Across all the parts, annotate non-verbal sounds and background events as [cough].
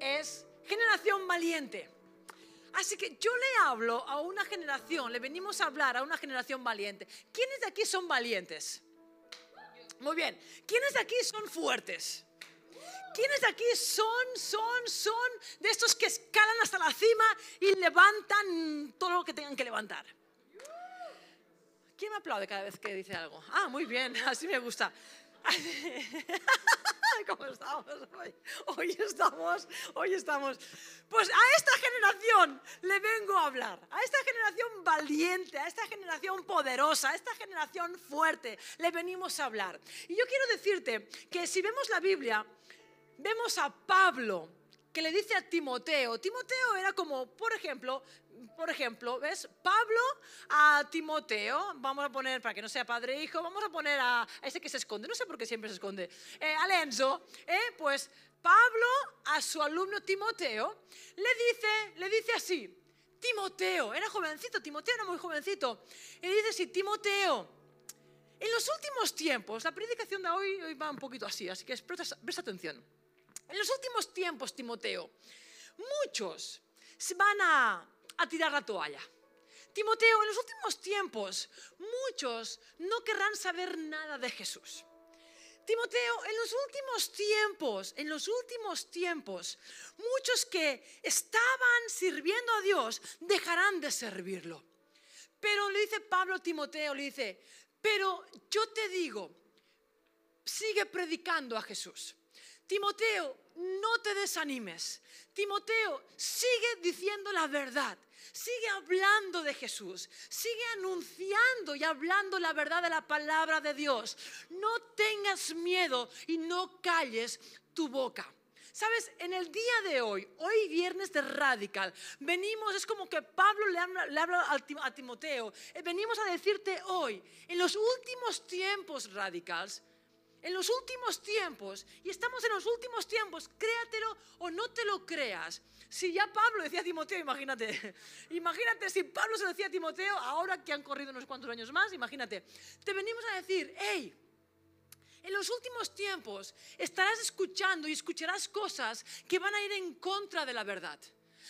es generación valiente. Así que yo le hablo a una generación, le venimos a hablar a una generación valiente. ¿Quiénes de aquí son valientes? Muy bien. ¿Quiénes de aquí son fuertes? ¿Quiénes de aquí son, son, son de estos que escalan hasta la cima y levantan todo lo que tengan que levantar? ¿Quién me aplaude cada vez que dice algo? Ah, muy bien, [laughs] así me gusta. [laughs] ¿Cómo estamos hoy? Hoy estamos, hoy estamos. Pues a esta generación le vengo a hablar, a esta generación valiente, a esta generación poderosa, a esta generación fuerte, le venimos a hablar. Y yo quiero decirte que si vemos la Biblia, vemos a Pablo que le dice a Timoteo, Timoteo era como, por ejemplo, por ejemplo, ¿ves? Pablo a Timoteo, vamos a poner, para que no sea padre e hijo, vamos a poner a, ese que se esconde, no sé por qué siempre se esconde, eh, a eh, pues Pablo a su alumno Timoteo le dice, le dice así, Timoteo, era jovencito, Timoteo era muy jovencito, y dice así, Timoteo, en los últimos tiempos, la predicación de hoy, hoy va un poquito así, así que presta atención. En los últimos tiempos, Timoteo, muchos se van a tirar la toalla. Timoteo, en los últimos tiempos muchos no querrán saber nada de Jesús. Timoteo, en los últimos tiempos, en los últimos tiempos, muchos que estaban sirviendo a Dios dejarán de servirlo. Pero le dice Pablo a Timoteo, le dice, pero yo te digo, sigue predicando a Jesús. Timoteo, no te desanimes. Timoteo, sigue diciendo la verdad. Sigue hablando de Jesús. Sigue anunciando y hablando la verdad de la palabra de Dios. No tengas miedo y no calles tu boca. Sabes, en el día de hoy, hoy viernes de Radical, venimos, es como que Pablo le habla, a Timoteo, eh, venimos a decirte hoy, en los últimos tiempos radicals, en los últimos tiempos, y estamos en los últimos tiempos, créatelo o no te lo creas. Si ya Pablo decía a Timoteo, imagínate, [laughs] imagínate si Pablo se decía a Timoteo, ahora que han corrido unos cuantos años más, imagínate, te venimos a decir, hey, en los últimos tiempos estarás escuchando y escucharás cosas que van a ir en contra de la verdad.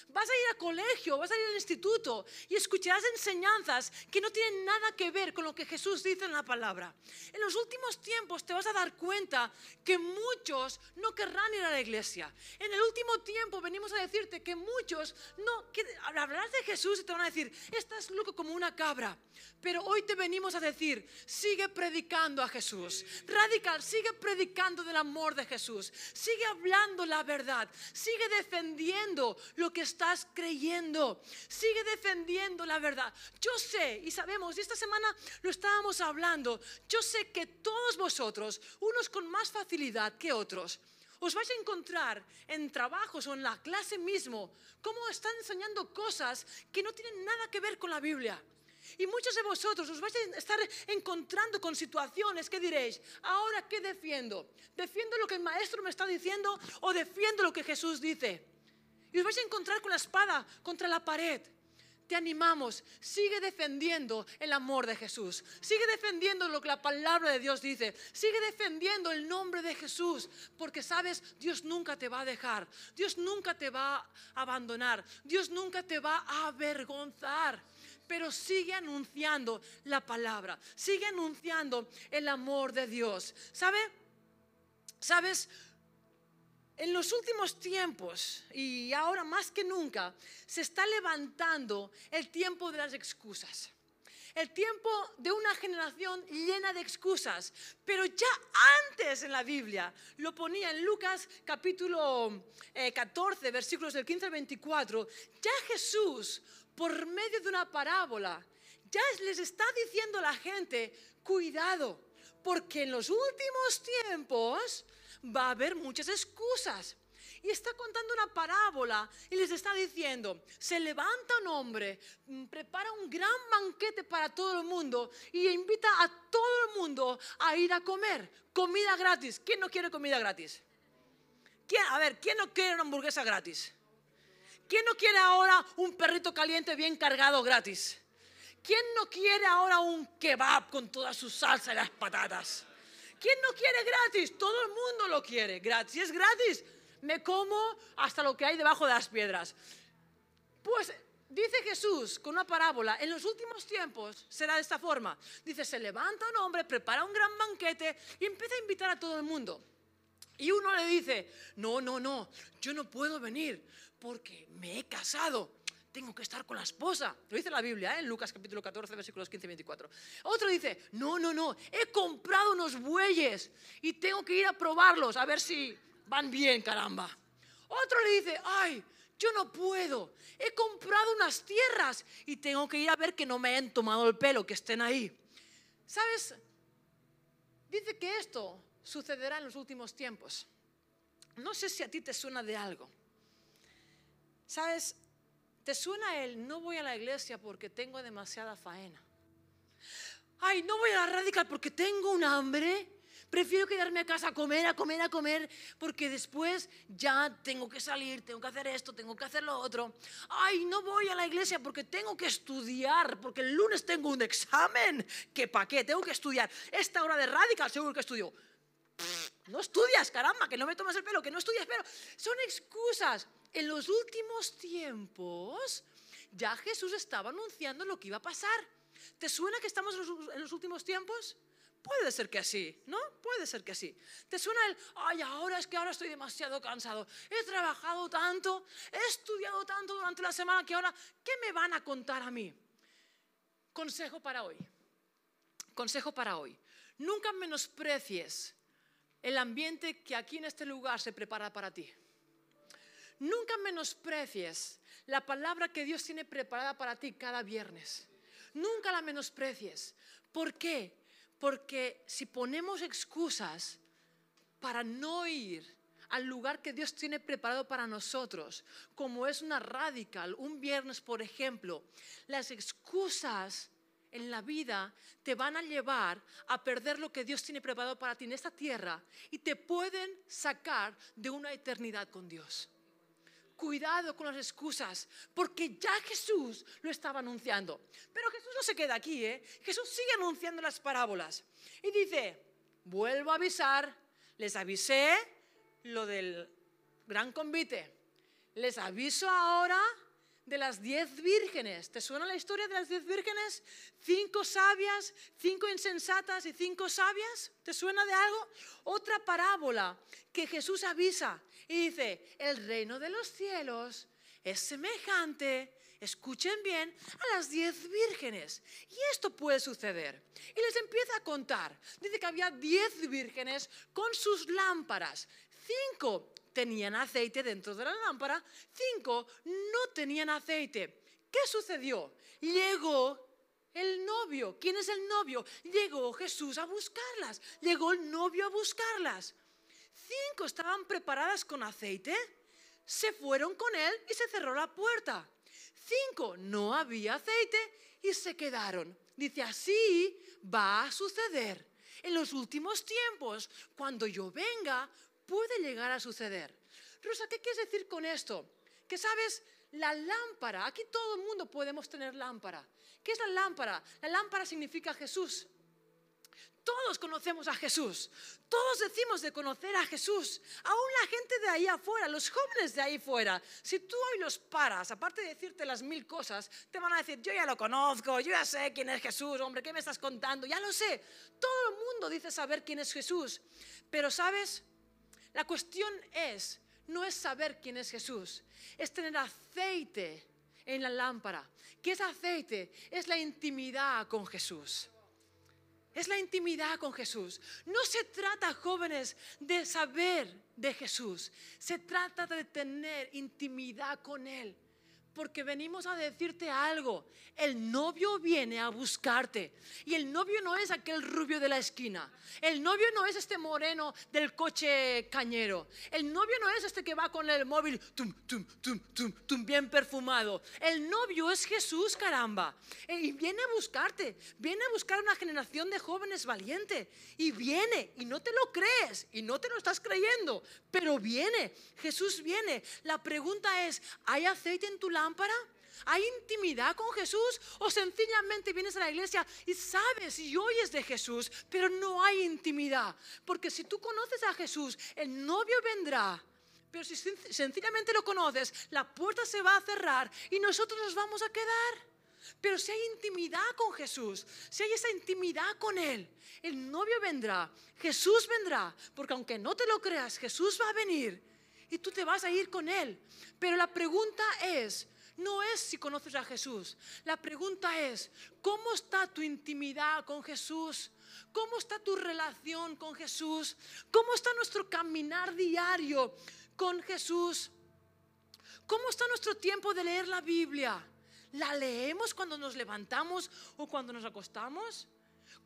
Vas a ir al colegio, vas a ir al instituto y escucharás enseñanzas que no tienen nada que ver con lo que Jesús dice en la palabra. En los últimos tiempos te vas a dar cuenta que muchos no querrán ir a la iglesia. En el último tiempo venimos a decirte que muchos no hablarás de Jesús y te van a decir, estás loco como una cabra. Pero hoy te venimos a decir, sigue predicando a Jesús. Radical, sigue predicando del amor de Jesús. Sigue hablando la verdad. Sigue defendiendo lo que estás creyendo. Sigue defendiendo la verdad. Yo sé y sabemos, y esta semana lo estábamos hablando, yo sé que todos vosotros, unos con más facilidad que otros, os vais a encontrar en trabajos o en la clase mismo cómo están enseñando cosas que no tienen nada que ver con la Biblia. Y muchos de vosotros os vais a estar encontrando con situaciones que diréis, ahora qué defiendo? ¿Defiendo lo que el maestro me está diciendo o defiendo lo que Jesús dice? Y os vais a encontrar con la espada contra la pared. Te animamos, sigue defendiendo el amor de Jesús. Sigue defendiendo lo que la palabra de Dios dice. Sigue defendiendo el nombre de Jesús. Porque sabes, Dios nunca te va a dejar. Dios nunca te va a abandonar. Dios nunca te va a avergonzar. Pero sigue anunciando la palabra. Sigue anunciando el amor de Dios. ¿Sabe? ¿Sabes? En los últimos tiempos, y ahora más que nunca, se está levantando el tiempo de las excusas. El tiempo de una generación llena de excusas. Pero ya antes en la Biblia, lo ponía en Lucas capítulo 14, eh, versículos del 15 al 24, ya Jesús, por medio de una parábola, ya les está diciendo a la gente, cuidado, porque en los últimos tiempos va a haber muchas excusas. Y está contando una parábola y les está diciendo, se levanta un hombre, mm, prepara un gran banquete para todo el mundo y invita a todo el mundo a ir a comer. Comida gratis. ¿Quién no quiere comida gratis? ¿Quién, a ver, ¿quién no quiere una hamburguesa gratis? ¿Quién no quiere ahora un perrito caliente bien cargado gratis? ¿Quién no quiere ahora un kebab con toda su salsa y las patatas? ¿Quién no quiere gratis? Todo el mundo lo quiere gratis. es gratis, me como hasta lo que hay debajo de las piedras. Pues dice Jesús con una parábola, en los últimos tiempos será de esta forma. Dice, se levanta un hombre, prepara un gran banquete y empieza a invitar a todo el mundo. Y uno le dice, no, no, no, yo no puedo venir porque me he casado. Tengo que estar con la esposa. Lo dice la Biblia, ¿eh? en Lucas capítulo 14, versículos 15 y 24. Otro dice, no, no, no, he comprado unos bueyes y tengo que ir a probarlos a ver si van bien, caramba. Otro le dice, ay, yo no puedo. He comprado unas tierras y tengo que ir a ver que no me hayan tomado el pelo, que estén ahí. ¿Sabes? Dice que esto sucederá en los últimos tiempos. No sé si a ti te suena de algo. ¿Sabes? ¿Te suena el no voy a la iglesia porque tengo demasiada faena? Ay, no voy a la radical porque tengo un hambre Prefiero quedarme a casa a comer, a comer, a comer, porque después ya tengo que salir, tengo que hacer esto, tengo que hacer lo otro. Ay, no voy a la iglesia porque tengo que estudiar, porque el lunes tengo un examen. ¿Qué pa' qué? Tengo que estudiar. Esta hora de radical seguro que estudio. No estudias, caramba, que no me tomas el pelo, que no estudias, pero son excusas. En los últimos tiempos ya Jesús estaba anunciando lo que iba a pasar. ¿Te suena que estamos en los últimos tiempos? Puede ser que sí, ¿no? Puede ser que sí. ¿Te suena el, ay, ahora es que ahora estoy demasiado cansado? He trabajado tanto, he estudiado tanto durante la semana que ahora, ¿qué me van a contar a mí? Consejo para hoy. Consejo para hoy. Nunca menosprecies el ambiente que aquí en este lugar se prepara para ti. Nunca menosprecies la palabra que Dios tiene preparada para ti cada viernes. Nunca la menosprecies. ¿Por qué? Porque si ponemos excusas para no ir al lugar que Dios tiene preparado para nosotros, como es una radical, un viernes por ejemplo, las excusas en la vida te van a llevar a perder lo que Dios tiene preparado para ti en esta tierra y te pueden sacar de una eternidad con Dios cuidado con las excusas, porque ya Jesús lo estaba anunciando. Pero Jesús no se queda aquí, ¿eh? Jesús sigue anunciando las parábolas. Y dice, vuelvo a avisar, les avisé lo del gran convite. Les aviso ahora de las diez vírgenes. ¿Te suena la historia de las diez vírgenes? Cinco sabias, cinco insensatas y cinco sabias. ¿Te suena de algo? Otra parábola que Jesús avisa y dice, el reino de los cielos es semejante, escuchen bien, a las diez vírgenes. Y esto puede suceder. Y les empieza a contar. Dice que había diez vírgenes con sus lámparas. Cinco tenían aceite dentro de la lámpara, cinco no tenían aceite. ¿Qué sucedió? Llegó el novio. ¿Quién es el novio? Llegó Jesús a buscarlas. Llegó el novio a buscarlas. Cinco estaban preparadas con aceite. Se fueron con él y se cerró la puerta. Cinco no había aceite y se quedaron. Dice, así va a suceder. En los últimos tiempos, cuando yo venga, puede llegar a suceder. Rosa, ¿qué quieres decir con esto? Que sabes, la lámpara, aquí todo el mundo podemos tener lámpara. ¿Qué es la lámpara? La lámpara significa Jesús. Todos conocemos a Jesús. Todos decimos de conocer a Jesús. Aún la gente de ahí afuera, los jóvenes de ahí fuera. Si tú hoy los paras, aparte de decirte las mil cosas, te van a decir, yo ya lo conozco, yo ya sé quién es Jesús, hombre, ¿qué me estás contando? Ya lo sé. Todo el mundo dice saber quién es Jesús. Pero sabes, la cuestión es, no es saber quién es Jesús, es tener aceite en la lámpara. ¿Qué es aceite? Es la intimidad con Jesús. Es la intimidad con Jesús. No se trata, jóvenes, de saber de Jesús. Se trata de tener intimidad con Él porque venimos a decirte algo. El novio viene a buscarte. Y el novio no es aquel rubio de la esquina. El novio no es este moreno del coche cañero. El novio no es este que va con el móvil tum, tum, tum, tum, tum, bien perfumado. El novio es Jesús, caramba. E, y viene a buscarte. Viene a buscar una generación de jóvenes valientes. Y viene. Y no te lo crees. Y no te lo estás creyendo. Pero viene. Jesús viene. La pregunta es, ¿hay aceite en tu lámpara? ¿Hay intimidad con Jesús? ¿O sencillamente vienes a la iglesia y sabes y oyes de Jesús, pero no hay intimidad? Porque si tú conoces a Jesús, el novio vendrá Pero si sen- sencillamente lo conoces, la puerta se va a cerrar y nosotros nos vamos a quedar. Pero si hay intimidad con Jesús, si hay esa intimidad con Él, el novio vendrá, Jesús vendrá, porque aunque no te lo creas, Jesús va a venir y tú te vas a ir con Él. Pero la pregunta es, no es si conoces a Jesús, la pregunta es, ¿cómo está tu intimidad con Jesús? ¿Cómo está tu relación con Jesús? ¿Cómo está nuestro caminar diario con Jesús? ¿Cómo está nuestro tiempo de leer la Biblia? ¿La leemos cuando nos levantamos o cuando nos acostamos?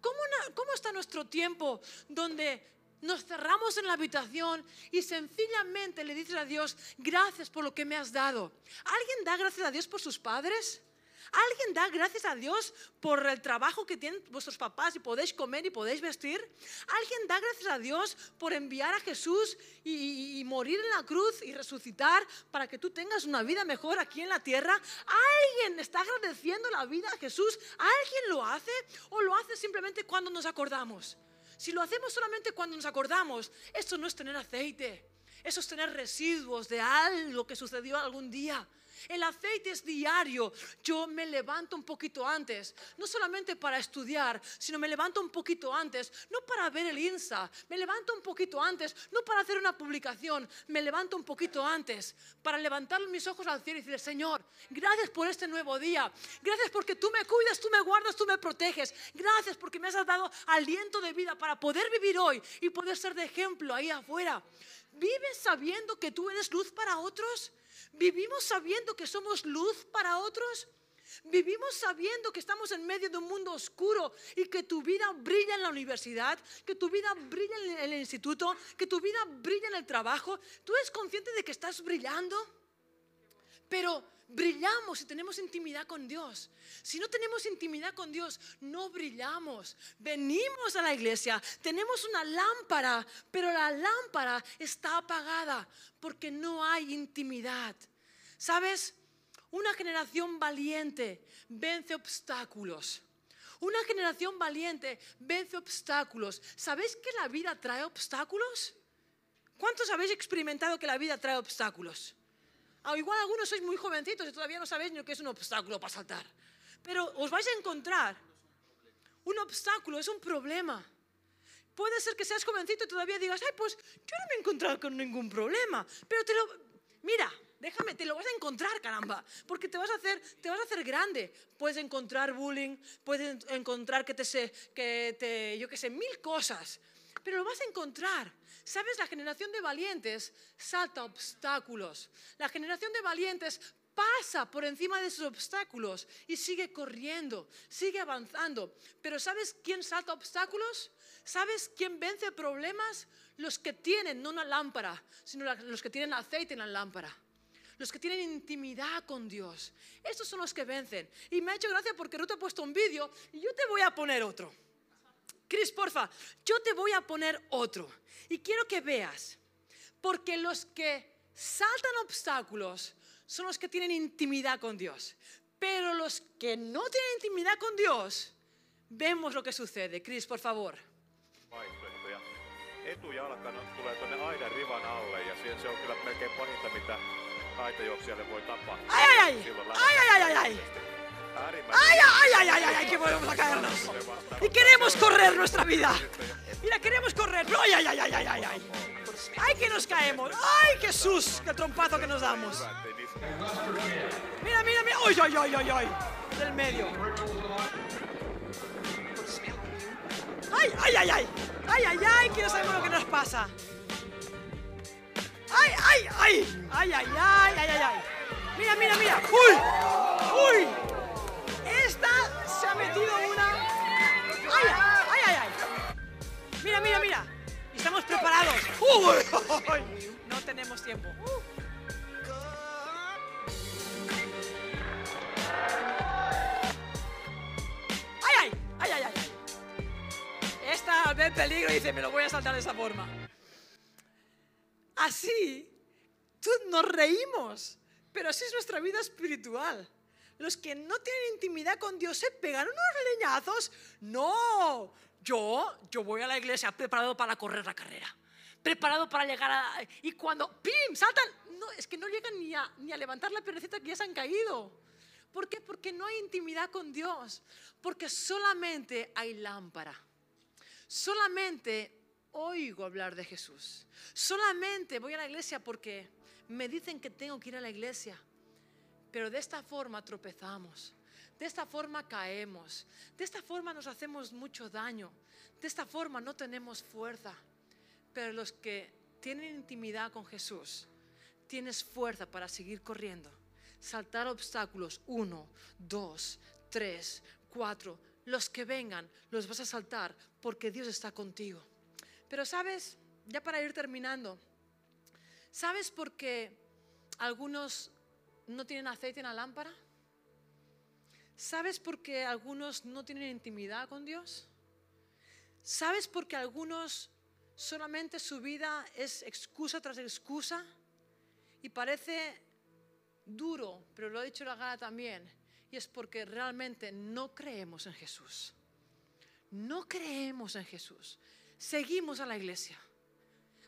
¿Cómo, cómo está nuestro tiempo donde nos cerramos en la habitación y sencillamente le dices a Dios, gracias por lo que me has dado? ¿Alguien da gracias a Dios por sus padres? ¿Alguien da gracias a Dios por el trabajo que tienen vuestros papás y podéis comer y podéis vestir? ¿Alguien da gracias a Dios por enviar a Jesús y, y- y morir en la cruz y resucitar para que tú tengas una vida mejor aquí en la tierra? ¿Alguien está agradeciendo la vida a Jesús? ¿Alguien lo hace o lo hace simplemente cuando nos acordamos? Si lo hacemos solamente cuando nos acordamos, esto no es tener aceite. Eso es tener residuos de algo que sucedió algún día. El aceite es diario. Yo me levanto un poquito antes, no solamente para estudiar, sino me levanto un poquito antes, no para ver el Insta, me levanto un poquito antes, no para hacer una publicación, me levanto un poquito antes, para levantar mis ojos al cielo y decir, Señor, gracias por este nuevo día, gracias porque tú me cuidas, tú me guardas, tú me proteges, gracias porque me has dado aliento de vida para poder vivir hoy y poder ser de ejemplo ahí afuera. ¿Vives sabiendo que tú eres luz para otros? ¿Vivimos sabiendo que somos luz para otros? Vivimos sabiendo que estamos en medio de un mundo oscuro y que tu vida brilla en la universidad, que tu vida brilla en el instituto, que tu vida brilla en el trabajo. ¿Tú eres consciente de que estás brillando? Pero brillamos si tenemos intimidad con Dios. Si no tenemos intimidad con Dios, no brillamos. Venimos a la iglesia, tenemos una lámpara, pero la lámpara está apagada porque no hay intimidad. ¿Sabes? Una generación valiente vence obstáculos. Una generación valiente vence obstáculos. ¿Sabéis que la vida trae obstáculos? ¿Cuántos habéis experimentado que la vida trae obstáculos? O igual algunos sois muy jovencitos y todavía no sabéis ni que es un obstáculo para saltar. Pero os vais a encontrar. Un obstáculo es un problema. Puede ser que seas jovencito y todavía digas, ay, pues yo no me he encontrado con ningún problema. Pero te lo... Mira, déjame, te lo vas a encontrar, caramba. Porque te vas a hacer, te vas a hacer grande. Puedes encontrar bullying, puedes en- encontrar que te sé, que te, yo qué sé, mil cosas. Pero lo vas a encontrar. ¿Sabes? La generación de valientes salta obstáculos. La generación de valientes pasa por encima de esos obstáculos y sigue corriendo, sigue avanzando. Pero ¿sabes quién salta obstáculos? ¿Sabes quién vence problemas? Los que tienen no una lámpara, sino los que tienen aceite en la lámpara. Los que tienen intimidad con Dios. Estos son los que vencen. Y me ha hecho gracia porque Ruth ha puesto un vídeo y yo te voy a poner otro. Cris, porfa, yo te voy a poner otro. Y quiero que veas, porque los que saltan obstáculos son los que tienen intimidad con Dios. Pero los que no tienen intimidad con Dios, vemos lo que sucede. Cris, por favor. Etujalkana tulee tuonne aidan rivan alle ja se, se on kyllä melkein pahinta, mitä aitajuoksijalle voi tapahtua. Ay, ay, ay. Silloin ay, que podemos a caernos. Y queremos correr nuestra vida. Mira, queremos correr. Ay, ay, ay, ay, ay, ay, ay. Que nos caemos. Ay, Jesús, qué trompazo que nos damos. Mira, mira, mira. Ay, ay, ay, ay, ay. Del medio. Ay, ay, ay, ay. Ay, ay, ay, que no sabemos lo que nos pasa. Ay, ay, ay. Ay, ay, ay, ay, ay, ay. Mira, mira, mira. Uy. Uy. Ay, ay, ay, ay. Mira, mira, mira. Estamos preparados. Uy. No tenemos tiempo. ¡Ay, ay! ¡Ay, ay, ay! Esta ve peligro y dice, me lo voy a saltar de esa forma. Así, tú nos reímos, pero así es nuestra vida espiritual. Los que no tienen intimidad con Dios se pegan unos leñazos. No, yo, yo voy a la iglesia preparado para correr la carrera. preparado para llegar a... Y cuando, ¡pim!, saltan, no, es que no llegan ni a, ni a levantar la piernecita que ya se han caído. ¿Por qué? Porque no hay intimidad con Dios, porque solamente hay lámpara. Solamente oigo hablar de Jesús. Solamente voy a la iglesia porque me dicen que tengo que ir a la iglesia. Pero de esta forma tropezamos. De esta forma caemos. De esta forma nos hacemos mucho daño. De esta forma no tenemos fuerza. Pero los que tienen intimidad con Jesús, tienes fuerza para seguir corriendo. Saltar obstáculos. Uno, dos, tres, cuatro. Los que vengan, los vas a saltar porque Dios está contigo. Pero sabes, ya para ir terminando, ¿sabes por qué algunos no tienen aceite en la lámpara? ¿Sabes por qué algunos no tienen intimidad con Dios? ¿Sabes por qué algunos solamente su vida es excusa tras excusa? Y parece duro, pero lo ha dicho la gala también, y es porque realmente no creemos en Jesús. No creemos en Jesús seguimos a la iglesia,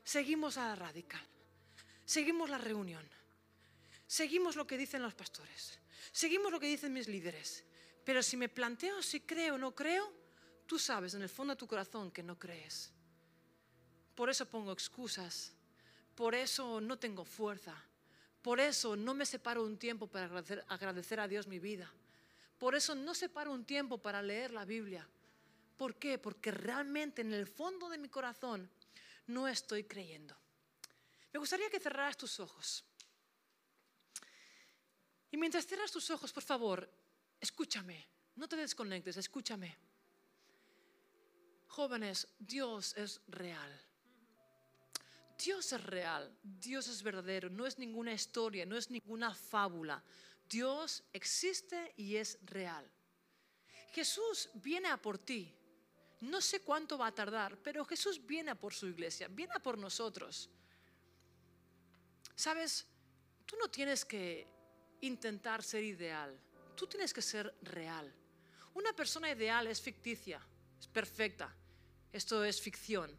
seguimos a la radical, seguimos la reunión, seguimos lo que dicen los pastores, seguimos lo que dicen mis líderes. Pero si me planteo si creo o no creo, tú sabes en el fondo de tu corazón que no crees. Por eso pongo excusas, por eso no tengo fuerza, por eso no me separo un tiempo para agradecer, a Dios mi vida. Por eso no separo un tiempo para leer la Biblia ¿Por qué? Porque realmente en el fondo de mi corazón no estoy creyendo. Me gustaría que cerraras tus ojos. Y mientras cierras tus ojos, por favor, escúchame. No te desconectes, escúchame. Jóvenes, Dios es real. Dios es real, Dios es verdadero, no es ninguna historia, no es ninguna fábula. Dios existe y es real. Jesús viene a por ti. No sé cuánto va a tardar, pero Jesús viene a por su iglesia, viene a por nosotros. Sabes, tú no tienes que intentar ser ideal, tú tienes que ser real. Una persona ideal es ficticia, es perfecta, esto es ficción.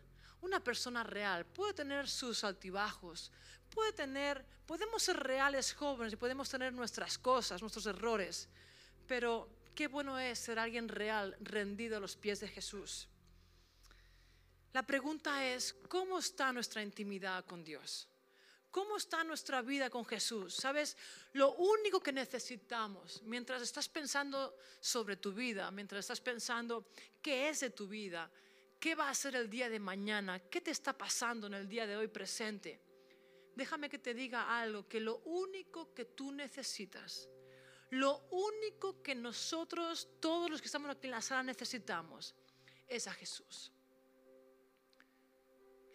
Una persona real puede tener sus altibajos, puede tener, podemos ser reales jóvenes y podemos tener nuestras cosas, nuestros errores, pero Qué bueno es ser alguien real, rendido a los pies de Jesús. La pregunta es, ¿cómo está nuestra intimidad con Dios? ¿Cómo está nuestra vida con Jesús? Sabes, lo único que necesitamos mientras estás pensando sobre tu vida, mientras estás pensando qué es de tu vida, qué va a ser el día de mañana, qué te está pasando en el día de hoy presente, déjame que te diga algo, que lo único que tú necesitas lo único que nosotros, todos los que estamos aquí en la sala, necesitamos es a Jesús.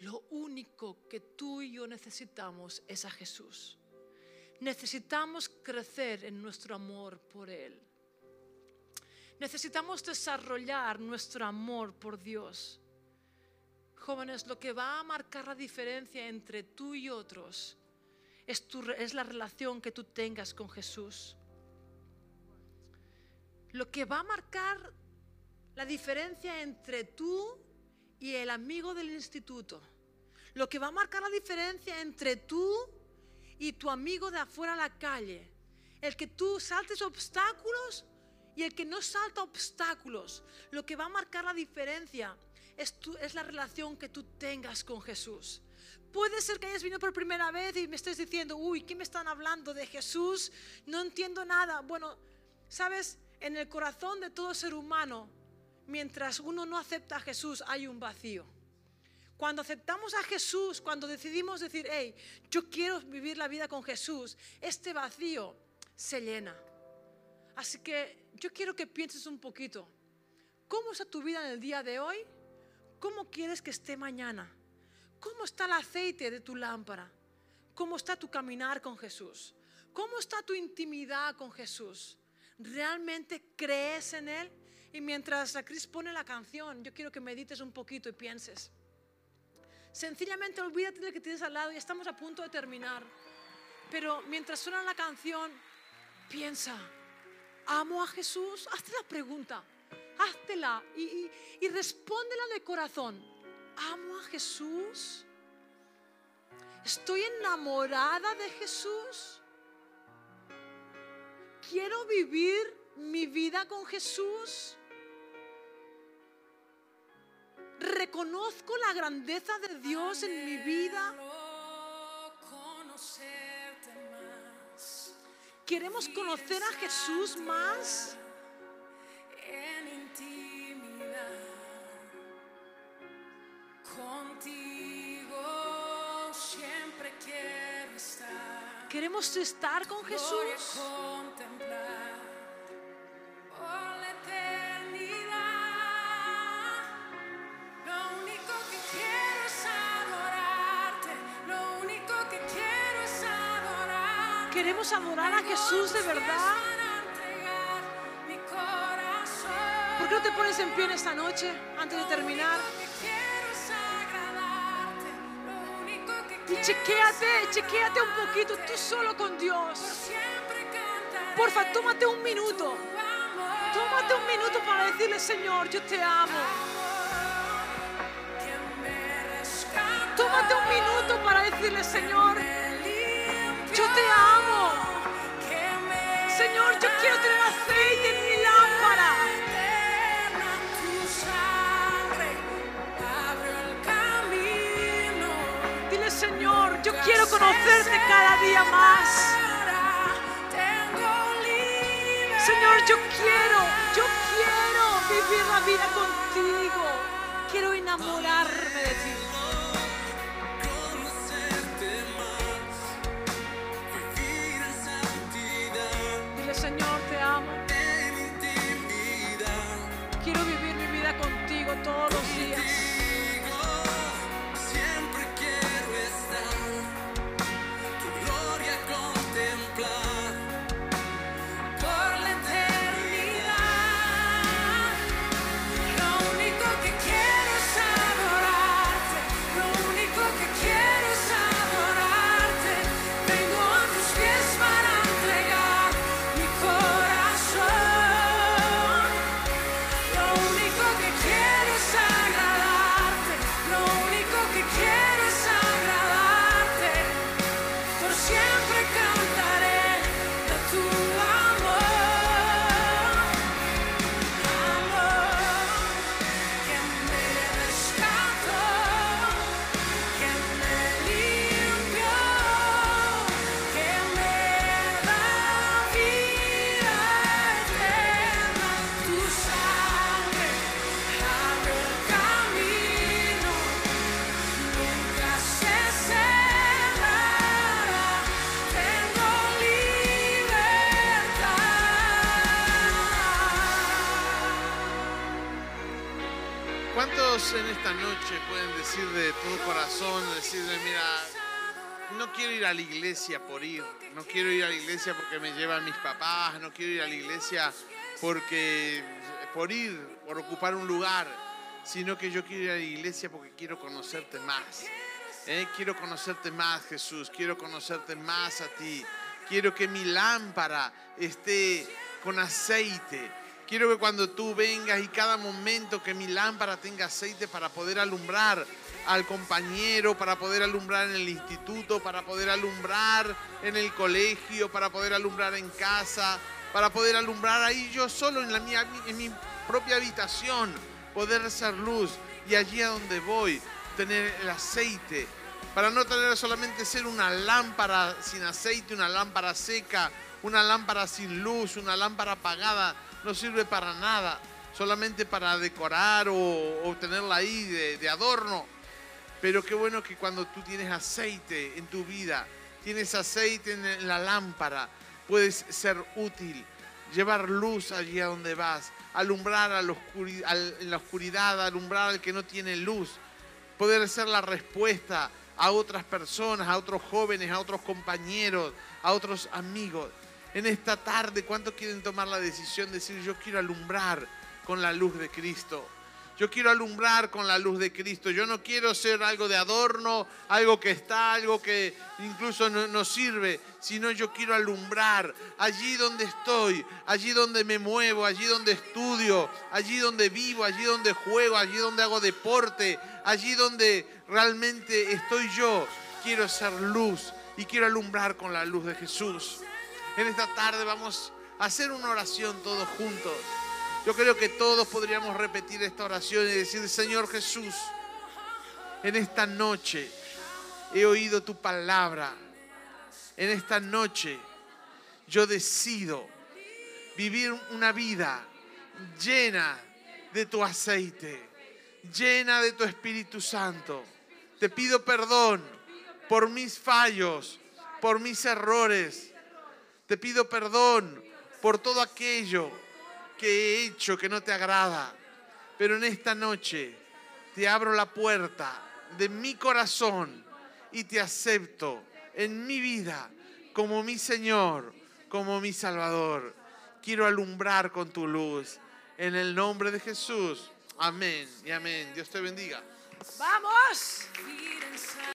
Lo único que tú y yo necesitamos es a Jesús. Necesitamos crecer en nuestro amor por Él. Necesitamos desarrollar nuestro amor por Dios. Jóvenes, lo que va a marcar la diferencia entre tú y otros es, la relación que tú tengas con Jesús. Lo que va a marcar la diferencia entre tú el amigo del instituto. Lo que va a marcar la diferencia entre tú y tu amigo de afuera a la calle. El que tú saltes obstáculos y el que no salta obstáculos. Lo que va a marcar la diferencia es, es la relación que tú tengas con Jesús. Puede ser que hayas venido por primera vez y me estés diciendo, uy, ¿qué me están hablando de Jesús? No entiendo nada. Bueno, sabes, en el corazón de todo ser humano, mientras uno no acepta a Jesús, hay un vacío. Cuando aceptamos a Jesús, cuando decidimos decir, hey, yo quiero vivir la vida con Jesús, este vacío se llena. Así que yo quiero que pienses un poquito, ¿cómo está tu vida en el día de hoy? ¿Cómo quieres que esté mañana? ¿Cómo está el aceite de tu lámpara? ¿Cómo está tu caminar con Jesús? ¿Cómo está tu intimidad con Jesús? ¿Realmente crees en Él? Y mientras la Cris pone la canción, yo quiero que medites un poquito y pienses. Sencillamente olvídate de que tienes al lado y estamos a punto de terminar. Pero mientras suena la canción, piensa, ¿amo a Jesús? Hazte la pregunta, háztela y, y, y respóndela de corazón. ¿Amo a Jesús? Estoy enamorada de Jesús. Quiero vivir mi vida con Jesús. Reconozco la grandeza de Dios en mi vida. Queremos conocer a Jesús más. Queremos estar con Jesús. Queremos adorar a Jesús de verdad. ¿Por qué no te pones en pie en esta noche antes de terminar? Y chequéate, chequéate un poquito tú solo con Dios. Porfa, tómate un minuto. Tómate un minuto para decirle, Señor, yo te amo. Tómate un minuto para decirle, Señor, yo te amo. Señor, yo quiero tener aceite en mi lámpara. Dile, Señor, yo quiero conocerte cada día más. Señor, yo quiero, yo quiero vivir la vida contigo. Quiero enamorarme de ti. Todos los días. No quiero ir a la iglesia por ir, no quiero ir a la iglesia porque me llevan mis papás, no quiero ir a la iglesia porque por ir, por ocupar un lugar, sino que yo quiero ir a la iglesia porque quiero conocerte más. Eh, Quiero conocerte más, Jesús, quiero conocerte más a ti. Quiero que mi lámpara esté con aceite. Quiero que cuando tú vengas y cada momento que mi lámpara tenga aceite para poder alumbrar al compañero, para poder alumbrar en el instituto, para poder alumbrar en el colegio, para poder alumbrar en casa, para poder alumbrar ahí yo solo en, la mía, en mi propia habitación, poder ser luz y allí a donde voy tener el aceite, para no tener solamente ser una lámpara sin aceite, una lámpara seca, una lámpara sin luz, una lámpara apagada, no sirve para nada, solamente para decorar o, o tenerla ahí de, adorno. Pero qué bueno que cuando tú tienes aceite en tu vida, tienes aceite en la lámpara, puedes ser útil, llevar luz allí a donde vas, alumbrar a la oscuri- al- en la oscuridad, alumbrar al que no tiene luz, poder ser la respuesta a otras personas, a otros jóvenes, a otros compañeros, a otros amigos. En esta tarde, ¿cuántos quieren tomar la decisión de decir yo quiero alumbrar con la luz de Cristo? Yo quiero alumbrar con la luz de Cristo. Yo no quiero ser algo de adorno, algo que está, algo que incluso no, no sirve, sino yo quiero alumbrar allí donde estoy, allí donde me muevo, allí donde estudio, allí donde vivo, allí donde juego, allí donde hago deporte, allí donde realmente estoy yo. quiero ser luz y quiero alumbrar con la luz de Jesús. En esta tarde vamos a hacer una oración todos juntos. Yo creo que todos podríamos repetir esta oración y decir, Señor Jesús, en esta noche he oído tu palabra. En esta noche yo decido vivir una vida llena de tu aceite, llena de tu Espíritu Santo. Te pido perdón por mis fallos, por mis errores. Te pido perdón por todo aquello que he hecho que no te agrada. Pero en esta noche te abro la puerta de mi corazón y te acepto en mi vida como mi Señor, como mi Salvador. Quiero alumbrar con tu luz. En el nombre de Jesús. Amén y amén. Dios te bendiga. ¡Vamos!